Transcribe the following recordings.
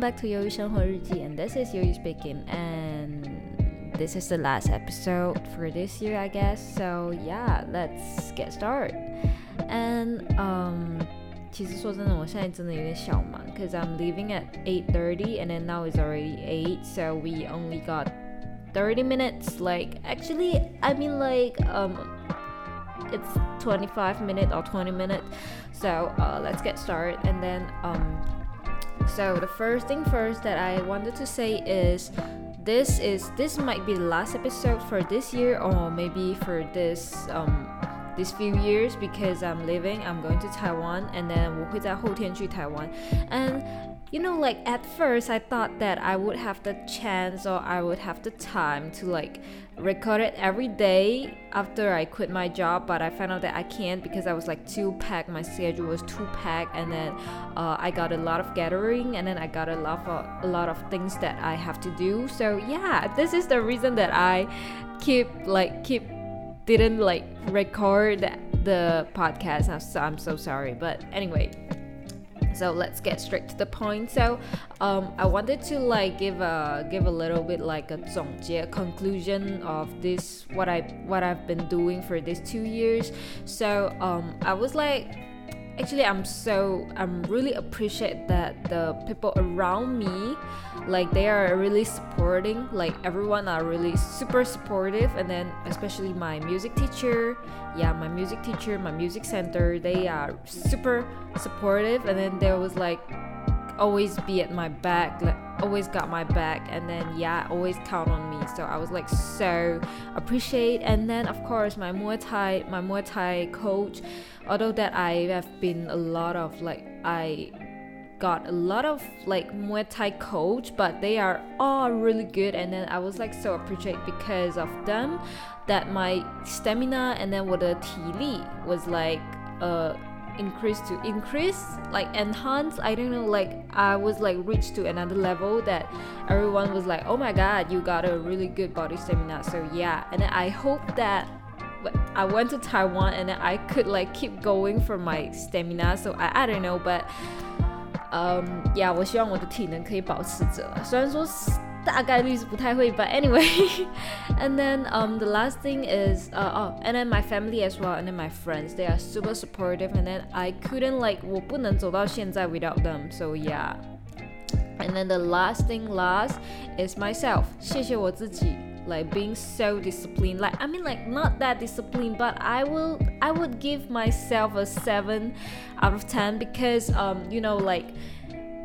back to 鱿鱼生活日记 and this is 鱿鱼 speaking and this is the last episode for this year I guess so yeah let's get started and um 其实说真的，我现在真的有点小忙，cause I'm leaving at 8:30 and then now it's already 8, so we only got 30 minutes. Like actually, I mean like um, it's 25 minutes or 20 minutes. So uh, let's get started and then um so the first thing first that I wanted to say is this is this might be the last episode for this year or maybe for this um these few years because I'm leaving I'm going to Taiwan and then 我会在后天去台湾 and you know like at first i thought that i would have the chance or i would have the time to like record it every day after i quit my job but i found out that i can't because i was like too packed. My schedule was too packed and then uh, i got a lot of gathering and then i got a lot of a lot of things that i have to do. So yeah this is the reason that i keep like keep didn't like record the podcast. So, I'm so sorry but anyway so let's get straight to the point. So um, i wanted to like give a give a little bit like a 总结 conclusion of this what i what i've been doing for these two years. So um, i was like actually i'm so i'm really appreciate that the people around me like they are really supporting like everyone are really super supportive. And then especially my music teacher yeah my music teacher my music center they are super supportive. And then there was like always be at my back like always got my back and then yeah always count on me so i was like so appreciate and then of course my muay thai my muay thai coach although that i have been a lot of like i got a lot of like Muay Thai coach, but they are all really good. And then I was like so appreciate because of them that my stamina and then what the 体力 was like uh increase to increase like enhance i don't know like i was like reached to another level that everyone was like oh my god you got a really good body stamina so yeah and i hope that I went to Taiwan and I could like keep going for my stamina. So I, I don't know, but um yeah，我希望我的体能可以保持着。虽然说 大概率是不太会，but anyway. and then um the last thing is uh oh and then my family as well and then my friends they are super supportive and then I couldn't like 我不能走到现在 without them. So yeah. And then the last thing last is myself. 谢谢我自己 like being so disciplined like i mean like not that disciplined but i will i would give myself a 7 out of 10 because um you know like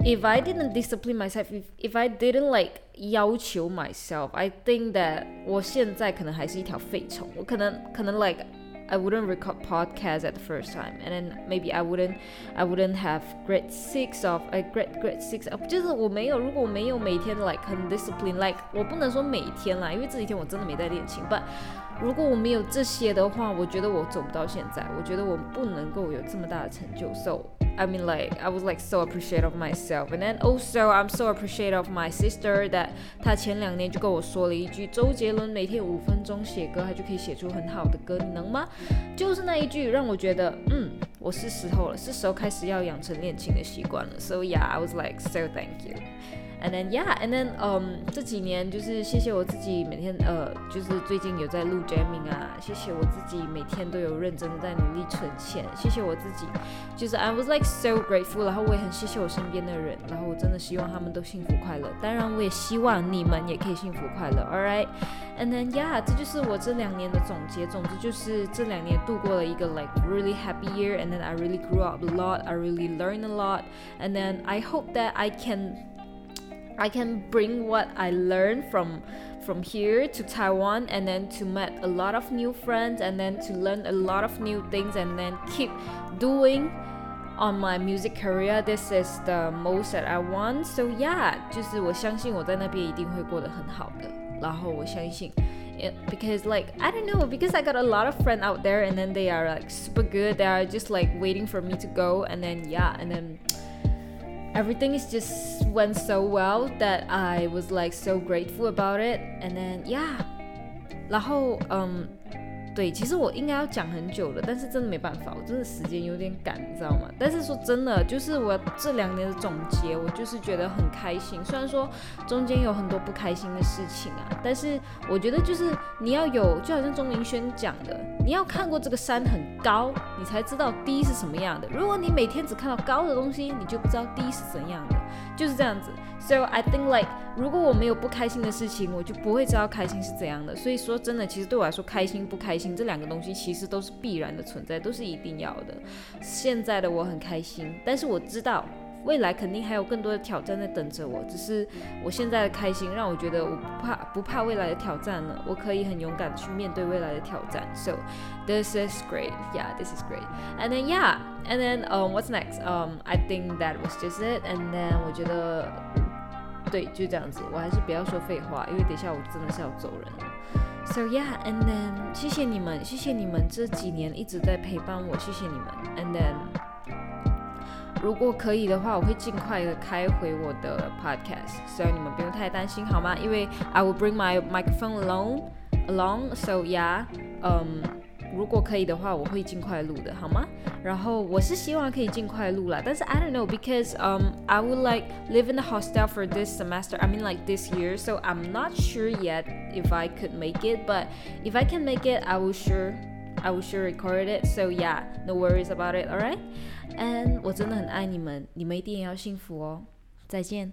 if I didn't discipline myself, if if I didn't like 要求 myself, I think that 我现在可能还是一条废虫。我可能可能 like I wouldn't record podcast at the first time, and then maybe I wouldn't I wouldn't have grade six of a grade grade six of 就是我没有如果我没有每天 like 很 discipline like 我不能说每天啦，因为这几天我真的没在练琴，but 如果我没有这些的话，我觉得我走不到现在，我觉得我不能够有这么大的成就，so。I mean, like I was like so appreciative of myself, and then also I'm so appreciative of my sister that 她前两年就跟我说了一句：周杰伦每天五分钟写歌，他就可以写出很好的歌，你能吗？就是那一句让我觉得，嗯，我是时候了，是时候开始要养成练琴的习惯了。So yeah, I was like so thank you. And then yeah, and then um 这几年就是谢谢我自己每天呃就是最近有在录 jamming 啊，谢谢我自己每天都有认真的在努力存钱，谢谢我自己，就是 I was like so grateful，然后我也很谢谢我身边的人，然后我真的希望他们都幸福快乐，当然我也希望你们也可以幸福快乐，All right，and then yeah，这就是我这两年的总结，总之就是这两年度过了一个 like really happy year，and then I really grew up a lot，I really learned a lot，and then I hope that I can I can bring what I learned from from here to Taiwan and then to meet a lot of new friends and then to learn a lot of new things and then keep doing on my music career this is the most that I want so yeah 就是我相信我在那边一定会过得很好的然后我相信 it, because like I don't know because I got a lot of friends out there and then they are like super good they are just like waiting for me to go and then yeah and then everything is just went so well that I was like so grateful about it and then yeah 然后嗯 对，其实我应该要讲很久了，但是真的没办法，我真的时间有点赶，你知道吗？但是说真的，就是我这两年的总结，我就是觉得很开心。虽然说中间有很多不开心的事情啊，但是我觉得就是你要有，就好像钟明轩讲的，你要看过这个山很高，你才知道低是什么样的。如果你每天只看到高的东西，你就不知道低是怎样的，就是这样子。So I think like，如果我没有不开心的事情，我就不会知道开心是怎样的。所以说真的，其实对我来说，开心不开心。这两个东西其实都是必然的存在，都是一定要的。现在的我很开心，但是我知道未来肯定还有更多的挑战在等着我。只是我现在的开心让我觉得我不怕不怕未来的挑战了，我可以很勇敢的去面对未来的挑战。So this is great, yeah, this is great. And then yeah, and then um, what's next? Um, I think that was just it. And then 我觉得对，就这样子。我还是不要说废话，因为等一下我真的是要走人了。So yeah, and then 谢谢你们，谢谢你们这几年一直在陪伴我，谢谢你们。And then 如果可以的话，我会尽快的开回我的 podcast，所以你们不用太担心，好吗？因为 I will bring my microphone along, along. So yeah, um. 如果可以的话，我会尽快录的，好吗？然后我是希望可以尽快录啦，但是 I don't know because um I would like live in the hostel for this semester. I mean like this year, so I'm not sure yet if I could make it. But if I can make it, I will sure I will sure record it. So yeah, no worries about it. Alright? And 我真的很爱你们，你们一定要幸福哦。再见。